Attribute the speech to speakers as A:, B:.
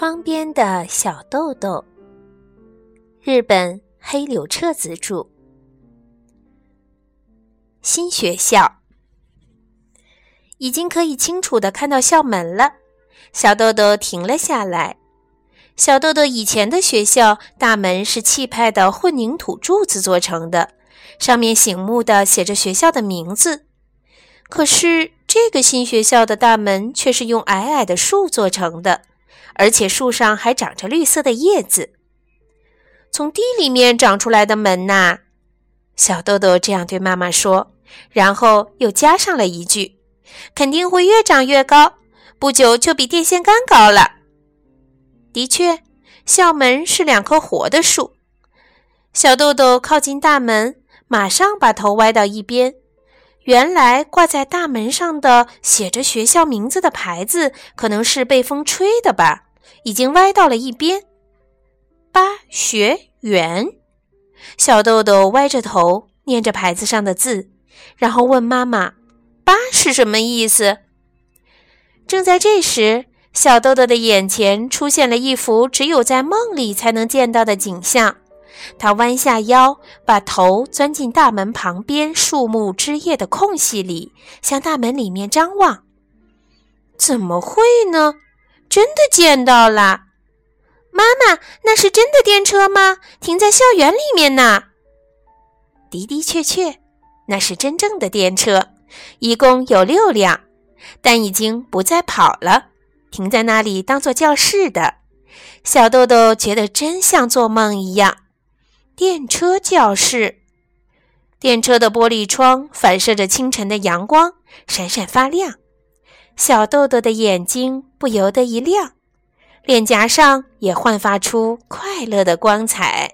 A: 窗边的小豆豆，日本黑柳彻子著。新学校已经可以清楚的看到校门了。小豆豆停了下来。小豆豆以前的学校大门是气派的混凝土柱子做成的，上面醒目的写着学校的名字。可是这个新学校的大门却是用矮矮的树做成的。而且树上还长着绿色的叶子，从地里面长出来的门呐，小豆豆这样对妈妈说，然后又加上了一句：“肯定会越长越高，不久就比电线杆高了。”的确，校门是两棵活的树。小豆豆靠近大门，马上把头歪到一边。原来挂在大门上的写着学校名字的牌子，可能是被风吹的吧。已经歪到了一边。八学园，小豆豆歪着头念着牌子上的字，然后问妈妈：“八是什么意思？”正在这时，小豆豆的眼前出现了一幅只有在梦里才能见到的景象。他弯下腰，把头钻进大门旁边树木枝叶的空隙里，向大门里面张望。怎么会呢？真的见到了，妈妈，那是真的电车吗？停在校园里面呢。的的确确，那是真正的电车，一共有六辆，但已经不再跑了，停在那里当做教室的。小豆豆觉得真像做梦一样。电车教室，电车的玻璃窗反射着清晨的阳光，闪闪发亮。小豆豆的眼睛不由得一亮，脸颊上也焕发出快乐的光彩。